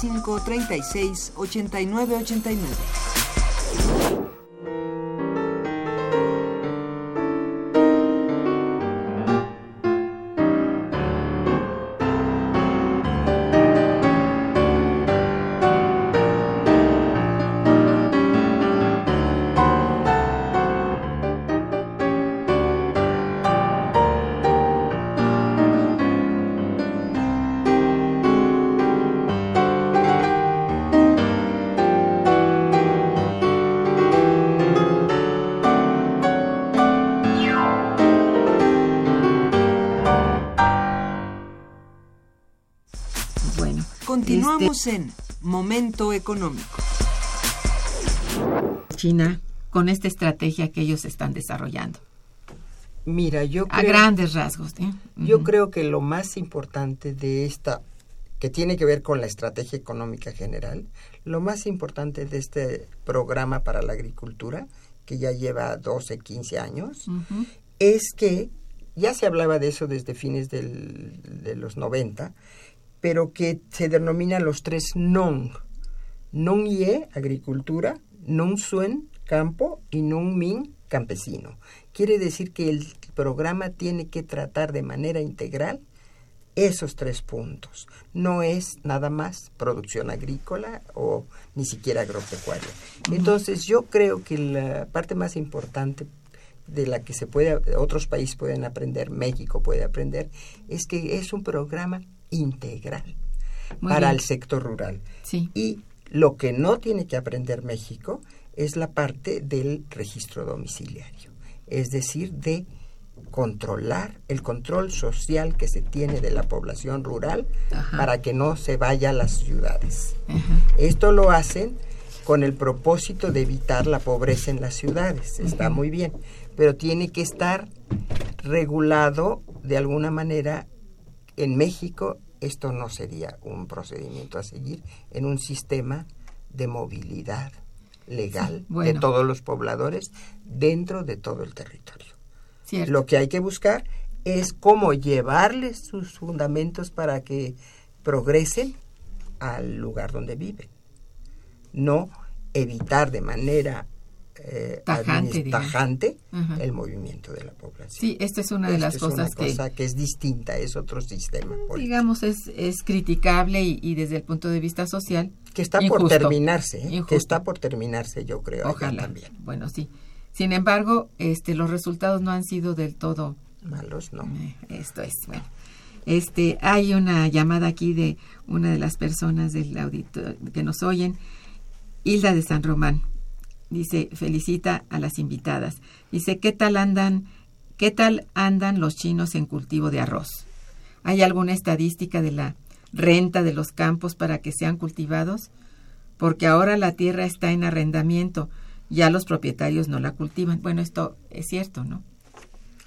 55 36 89 89. Continuamos en Momento Económico. China con esta estrategia que ellos están desarrollando. Mira, yo creo, a grandes rasgos. ¿eh? Yo creo que lo más importante de esta que tiene que ver con la estrategia económica general, lo más importante de este programa para la agricultura, que ya lleva 12, 15 años, es que ya se hablaba de eso desde fines del, de los 90, pero que se denominan los tres non. Non ye, agricultura, non suen, campo, y non min, campesino. Quiere decir que el programa tiene que tratar de manera integral esos tres puntos. No es nada más producción agrícola o ni siquiera agropecuaria. Entonces yo creo que la parte más importante de la que se puede otros países pueden aprender, México puede aprender, es que es un programa integral para el sector rural. Y lo que no tiene que aprender México es la parte del registro domiciliario, es decir, de controlar el control social que se tiene de la población rural para que no se vaya a las ciudades. Esto lo hacen con el propósito de evitar la pobreza en las ciudades. Está muy bien, pero tiene que estar regulado de alguna manera en México esto no sería un procedimiento a seguir en un sistema de movilidad legal de todos los pobladores dentro de todo el territorio. Lo que hay que buscar es cómo llevarles sus fundamentos para que progresen al lugar donde viven. No evitar de manera eh, tajante, el movimiento de la población. Sí, esta es una de las cosas que, que es distinta, es otro sistema. Digamos, es, es criticable y, desde el punto de vista social. Que está por terminarse, ¿eh? que está por terminarse, yo creo. Ojalá. También. Bueno, sí. Sin embargo, este, los resultados no han sido del todo malos, no. Eh, esto es, bueno. Este, hay una llamada aquí de una de las personas del auditorio que nos oyen, Hilda de San Román dice, felicita a las invitadas. Dice, ¿qué tal andan, qué tal andan los chinos en cultivo de arroz? ¿Hay alguna estadística de la renta de los campos para que sean cultivados? Porque ahora la tierra está en arrendamiento, ya los propietarios no la cultivan. Bueno, esto es cierto, ¿no?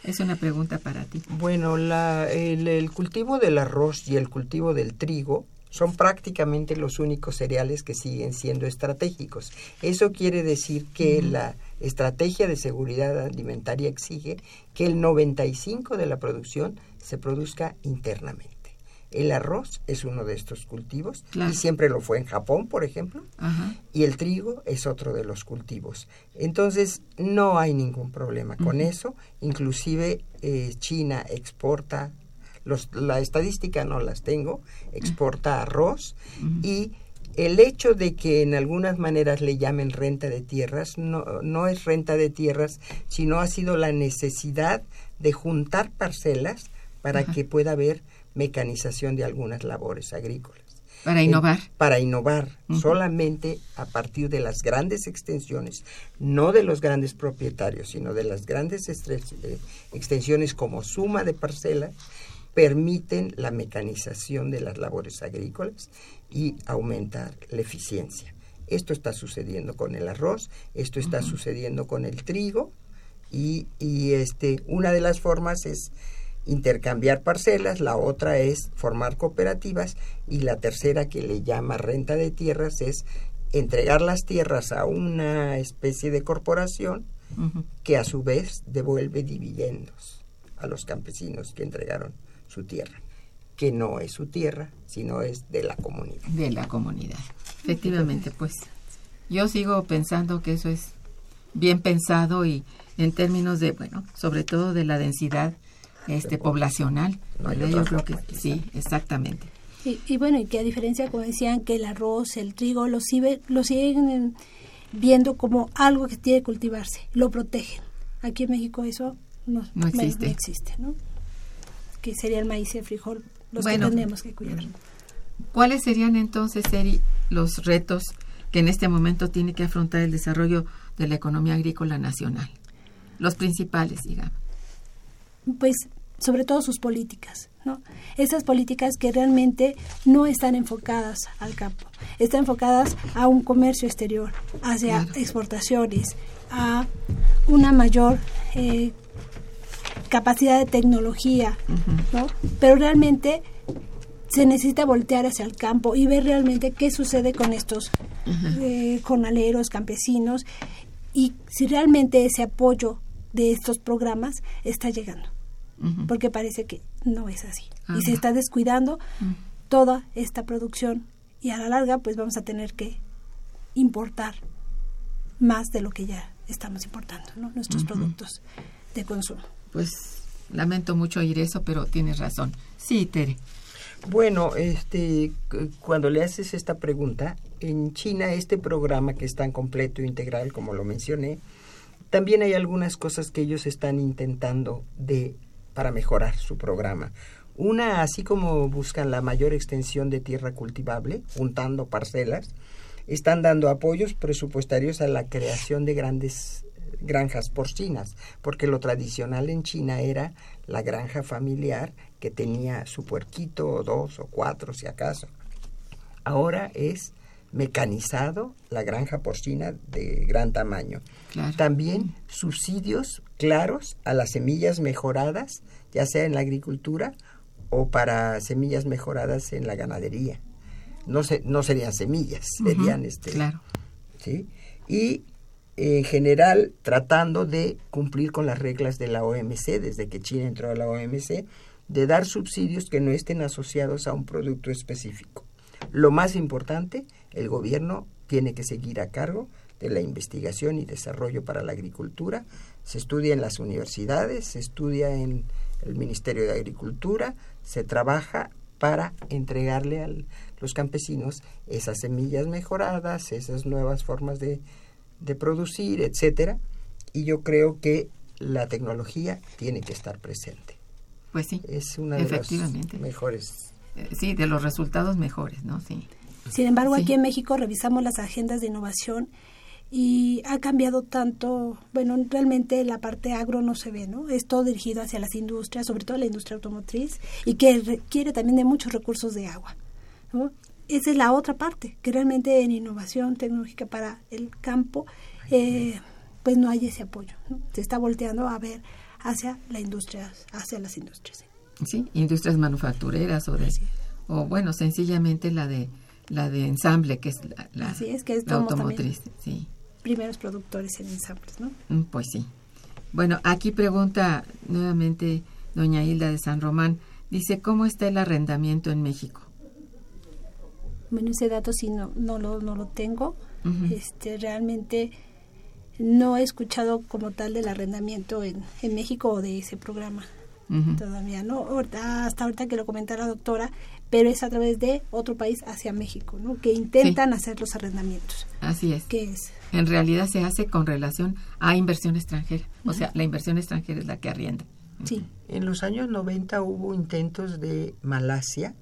Es una pregunta para ti. Bueno, la, el, cultivo del arroz y el cultivo del trigo son prácticamente los únicos cereales que siguen siendo estratégicos. Eso quiere decir que la estrategia de seguridad alimentaria exige que el 95 de la producción se produzca internamente. El arroz es uno de estos cultivos y siempre lo fue en Japón, por ejemplo, y el trigo es otro de los cultivos. Entonces no hay ningún problema con eso. Inclusive eh, China exporta, los, la estadística no las tengo, exporta arroz y el hecho de que en algunas maneras le llamen renta de tierras no, no es renta de tierras, sino ha sido la necesidad de juntar parcelas para que pueda haber mecanización de algunas labores agrícolas. Para innovar. para innovar, solamente a partir de las grandes extensiones, no de los grandes propietarios, sino de las grandes eh, extensiones como suma de parcelas, permiten la mecanización de las labores agrícolas y aumentar la eficiencia. Esto está sucediendo con el arroz, esto está sucediendo con el trigo y, y este, una de las formas es intercambiar parcelas, la otra es formar cooperativas y la tercera que le llama renta de tierras es entregar las tierras a una especie de corporación que a su vez devuelve dividendos a los campesinos que entregaron su tierra, que no es su tierra, sino es de la comunidad. De la comunidad. Efectivamente, pues yo sigo pensando que eso es bien pensado y en términos de, bueno, sobre todo de la densidad este poblacional. yo creo que sí, exactamente. Y, bueno, y que a diferencia, como decían, que el arroz, el trigo, lo, lo siguen viendo como algo que tiene que cultivarse, lo protegen. Aquí en México eso no, existe. no Que sería el maíz y el frijol los que tendríamos que cuidar. ¿Cuáles serían entonces, Eri, los retos que en este momento tiene que afrontar el desarrollo de la economía agrícola nacional? Los principales, digamos pues sobre todo sus políticas, ¿no? Esas políticas que realmente no están enfocadas al campo, están enfocadas a un comercio exterior, hacia exportaciones, a una mayor eh, capacidad de tecnología, ¿no? Pero realmente se necesita voltear hacia el campo y ver realmente qué sucede con estos eh, jornaleros, campesinos y si realmente ese apoyo de estos programas está llegando. Porque parece que no es así. Y se está descuidando toda esta producción y a la larga pues vamos a tener que importar más de lo que ya estamos importando, ¿no? nuestros productos de consumo. Pues lamento mucho oír eso, pero tienes razón. Sí, Tere. Bueno, este, cuando le haces esta pregunta, en China este programa que es tan completo e integral como lo mencioné, también hay algunas cosas que ellos están intentando de para mejorar su programa. Una, así como buscan la mayor extensión de tierra cultivable, juntando parcelas, están dando apoyos presupuestarios a la creación de grandes granjas porcinas, porque lo tradicional en China era la granja familiar que tenía su puerquito o dos o cuatro si acaso. Ahora es mecanizado la granja porcina de gran tamaño. También subsidios claros a las semillas mejoradas, ya sea en la agricultura o para semillas mejoradas en la ganadería. No, se, no serían semillas, serían este. Claro. ¿sí? Y en general tratando de cumplir con las reglas de la OMC, desde que China entró a la OMC, de dar subsidios que no estén asociados a un producto específico. Lo más importante, el gobierno tiene que seguir a cargo de la investigación y desarrollo para la agricultura. Se estudia en las universidades, se estudia en el Ministerio de Agricultura, se trabaja para entregarle a los campesinos esas semillas mejoradas, esas nuevas formas de, de producir, etcétera. Y yo creo que la tecnología tiene que estar presente. Pues sí. Es una de las mejores eh, sí, de los resultados mejores, ¿no? Sí. Sin embargo, aquí en México revisamos las agendas de innovación y ha cambiado tanto, bueno, realmente la parte agro no se ve, ¿no? Es todo dirigido hacia las industrias, sobre todo la industria automotriz, y que requiere también de muchos recursos de agua, ¿no? Esa es la otra parte, que realmente en innovación tecnológica para el campo, eh, pues no hay ese apoyo, ¿no? Se está volteando a ver hacia la industria, hacia las industrias. Sí, industrias manufactureras o de, o bueno, sencillamente la de la de ensamble, que es la, es, que automotriz. Sí. Primeros productores en ensambles, ¿no? Mm, pues sí. Bueno, aquí pregunta nuevamente doña Hilda de San Román, dice, ¿cómo está el arrendamiento en México? Bueno, ese dato sí no, no, lo, no lo tengo. este, realmente no he escuchado como tal del arrendamiento en, en México o de ese programa. Todavía no, hasta ahorita que lo comenta la doctora, pero es a través de otro país hacia México, ¿no? Que intentan hacer los arrendamientos. Así es. ¿Qué es? En realidad se hace con relación a inversión extranjera. O sea, la inversión extranjera es la que arrienda. Sí. En los años 90 hubo intentos de Malasia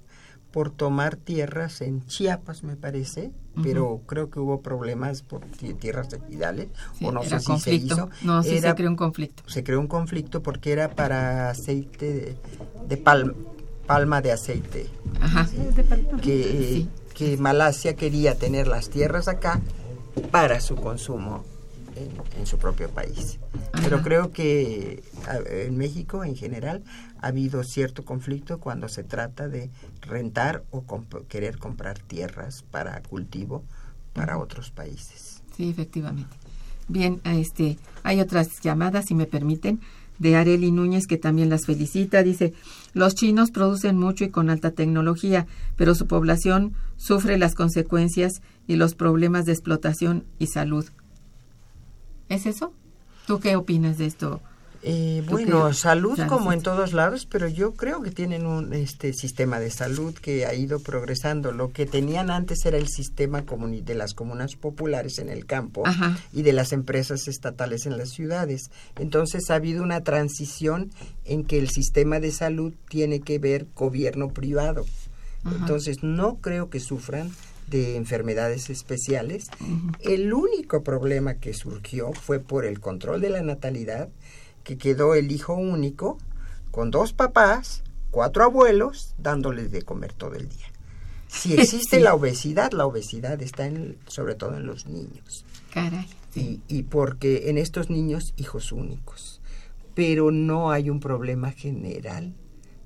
por tomar tierras en Chiapas, me parece, pero creo que hubo problemas por tierras ejidales, o no sé si se hizo. No, sí se creó un conflicto. Se creó un conflicto porque era para aceite de, palma, palma de aceite. Ajá. Que, que Malasia quería tener las tierras acá para su consumo en, su propio país. Pero creo que en México en general ha habido cierto conflicto cuando se trata de rentar o querer comprar tierras para cultivo para otros países. Sí, efectivamente. Bien, este, hay otras llamadas, si me permiten, de Areli Núñez, que también las felicita. Dice, los chinos producen mucho y con alta tecnología, pero su población sufre las consecuencias y los problemas de explotación y salud. ¿Es eso? ¿Tú qué opinas de esto? Eh, bueno, salud como en todos lados, pero yo creo que tienen un este sistema de salud que ha ido progresando. Lo que tenían antes era el sistema de las comunas populares en el campo y de las empresas estatales en las ciudades. Entonces ha habido una transición en que el sistema de salud tiene que ver gobierno privado. Entonces no creo que sufran de enfermedades especiales. El único problema que surgió fue por el control de la natalidad, que quedó el hijo único, con dos papás, cuatro abuelos, dándoles de comer todo el día. Si existe la obesidad, la obesidad está en, sobre todo en los niños. Caray. Y, y porque en estos niños, hijos únicos. Pero no hay un problema general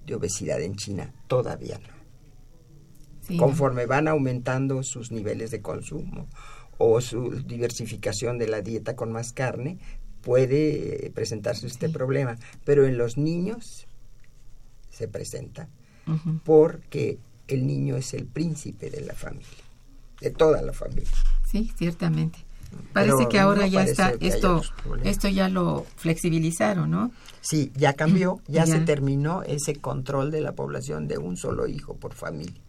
de obesidad en China, todavía no conforme van aumentando sus niveles de consumo o su diversificación de la dieta con más carne, puede presentarse este problema. Pero en los niños se presenta porque el niño es el príncipe de la familia, de toda la familia. Sí, ciertamente. Parece que ahora ya está esto esto ya lo flexibilizaron, ¿no? Sí, ya cambió, ya, ya, se terminó ese control de la población de un solo hijo por familia.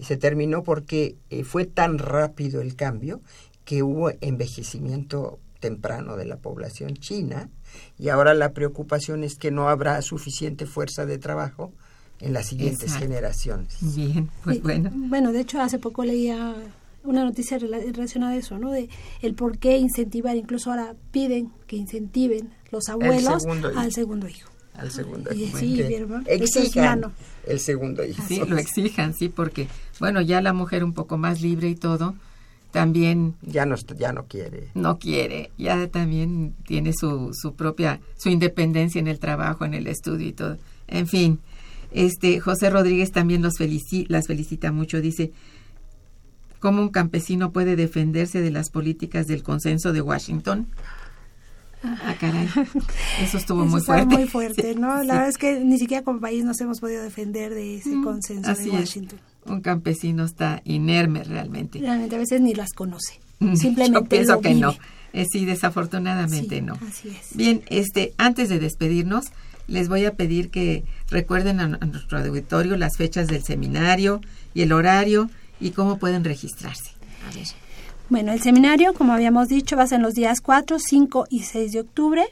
Se terminó porque eh, fue tan rápido el cambio que hubo envejecimiento temprano de la población china y ahora la preocupación es que no habrá suficiente fuerza de trabajo en las siguientes generaciones. Bien, pues bueno. Bueno, de hecho hace poco leía una noticia relacionada a eso, ¿no? De el por qué incentivar, incluso ahora piden que incentiven los abuelos al segundo hijo al segundo hijo. Sí, exijan el segundo hijo. Sí, lo exijan, sí, porque, bueno, ya la mujer un poco más libre y todo, también... Ya no, ya no quiere. No quiere, ya también tiene su, su propia, su independencia en el trabajo, en el estudio y todo. En fin, este José Rodríguez también los las felicita mucho, dice, ¿cómo un campesino puede defenderse de las políticas del consenso de Washington? Ah, caray. Eso estuvo muy fuerte. muy fuerte, ¿no? La verdad es que ni siquiera como país nos hemos podido defender de ese mm, consenso de Washington. Un campesino está inerme realmente. Realmente a veces ni las conoce. Simplemente Yo pienso que no. Eh, sí, desafortunadamente no. Así es. Bien, este, antes de despedirnos, les voy a pedir que recuerden a, a nuestro auditorio las fechas del seminario y el horario y cómo pueden registrarse. A ver. Bueno, el seminario, como habíamos dicho, va a ser los días 4, 5 y 6 de octubre.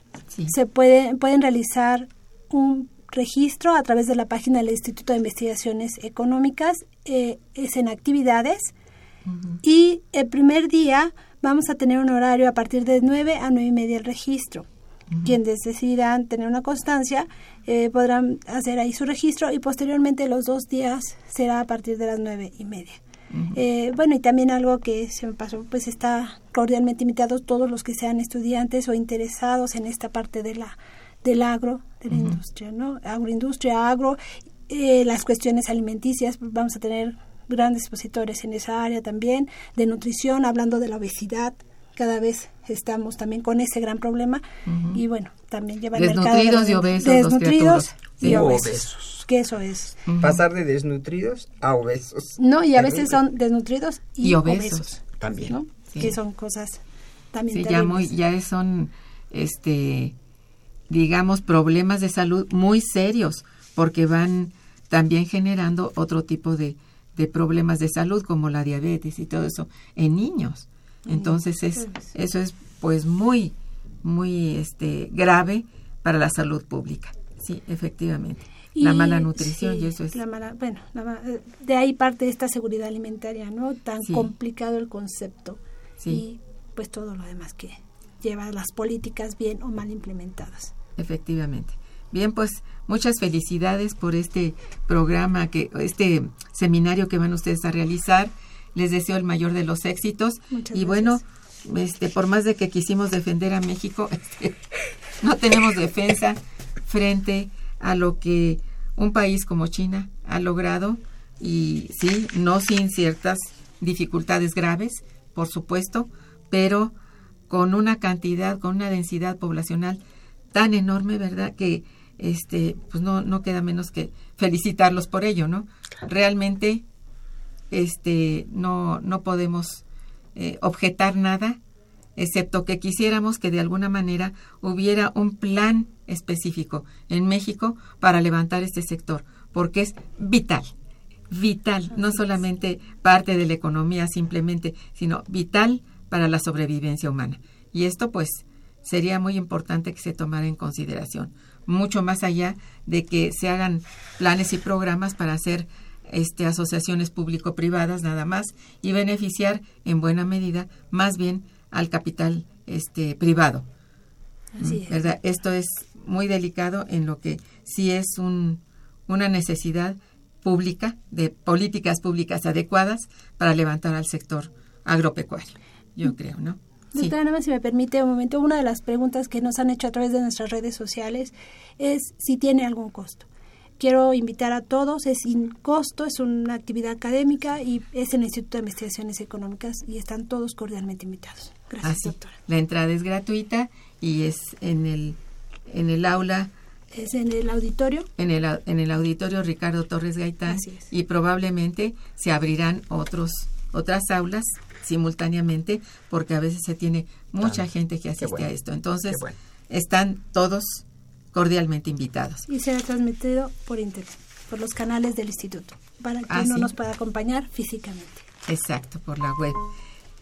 Se puede, pueden realizar un registro a través de la página del Instituto de Investigaciones Económicas, eh, es en actividades. Y el primer día vamos a tener un horario a partir de 9 a 9 y media el registro. Quienes decidan tener una constancia eh, podrán hacer ahí su registro y posteriormente los dos días será a partir de las 9 y media. Eh, bueno, y también algo que se me pasó, pues está cordialmente invitados todos los que sean estudiantes o interesados en esta parte de la del agro, de la industria, ¿no? Agroindustria, agro, eh, las cuestiones alimenticias, vamos a tener grandes expositores en esa área también, de nutrición, hablando de la obesidad, cada vez estamos también con ese gran problema y bueno, también lleva el mercado y obesos desnutridos y obesos, que eso es. Pasar de desnutridos a obesos. No, y a veces son desnutridos y, obesos, también, ¿no? Que son cosas también sí, ya muy ya son este digamos problemas de salud muy serios porque van también generando otro tipo de, de problemas de salud como la diabetes y todo eso en niños. Entonces es eso es pues muy muy este grave para la salud pública. Sí, efectivamente. la mala nutrición y eso es la mala, bueno, de ahí parte esta seguridad alimentaria, ¿no? Tan complicado el concepto. Sí. Y pues todo lo demás que lleva las políticas bien o mal implementadas. Efectivamente. Bien, pues muchas felicidades por este programa que este seminario que van ustedes a realizar. Les deseo el mayor de los éxitos. Y bueno, este, por más de que quisimos defender a México, este, no tenemos defensa frente a lo que un país como China ha logrado. Y sí, no sin ciertas dificultades graves, por supuesto, pero con una cantidad, con una densidad poblacional tan enorme, ¿verdad? Que este, pues no, no queda menos que felicitarlos por ello, ¿no? Realmente este, no, no podemos eh, objetar nada, excepto que quisiéramos que de alguna manera hubiera un plan específico en México para levantar este sector, porque es vital, vital, no solamente parte de la economía simplemente, sino vital para la sobrevivencia humana. Y esto pues sería muy importante que se tomara en consideración, mucho más allá de que se hagan planes y programas para hacer este, asociaciones público-privadas nada más y beneficiar en buena medida más bien al capital este, privado. ¿verdad? Esto es muy delicado en lo que sí es un, una necesidad pública de políticas públicas adecuadas para levantar al sector agropecuario, yo creo, ¿no? Doctora, nada más si me permite un momento, una de las preguntas que nos han hecho a través de nuestras redes sociales es si tiene algún costo quiero invitar a todos, es sin costo, es una actividad académica y es en el Instituto de Investigaciones Económicas y están todos cordialmente invitados. Gracias, doctora. La entrada es gratuita y es en el, en el aula. Es en el auditorio. En el, en el auditorio Ricardo Torres Gaitán. Y probablemente se abrirán otros, otras aulas simultáneamente porque a veces se tiene mucha gente que asiste a esto. Entonces, están todos cordialmente invitados. Y será transmitido por internet, por los canales del instituto, para que uno nos pueda acompañar físicamente. Exacto, por la web.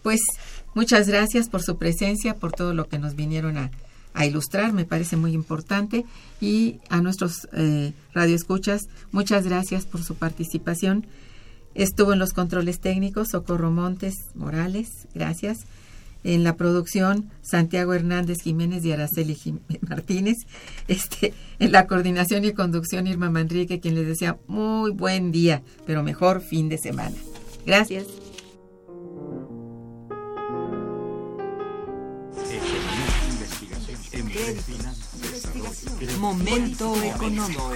Pues muchas gracias por su presencia, por todo lo que nos vinieron a, ilustrar, me parece muy importante. Y a nuestros eh, radioescuchas, muchas gracias por su participación. Estuvo en los controles técnicos Socorro Montes Morales, gracias en la producción Santiago Hernández Jiménez y Araceli Martínez, este, en la coordinación y conducción Irma Manrique, quien les desea muy buen día, pero mejor fin de semana. Gracias. Momento económico.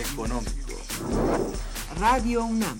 Radio UNAM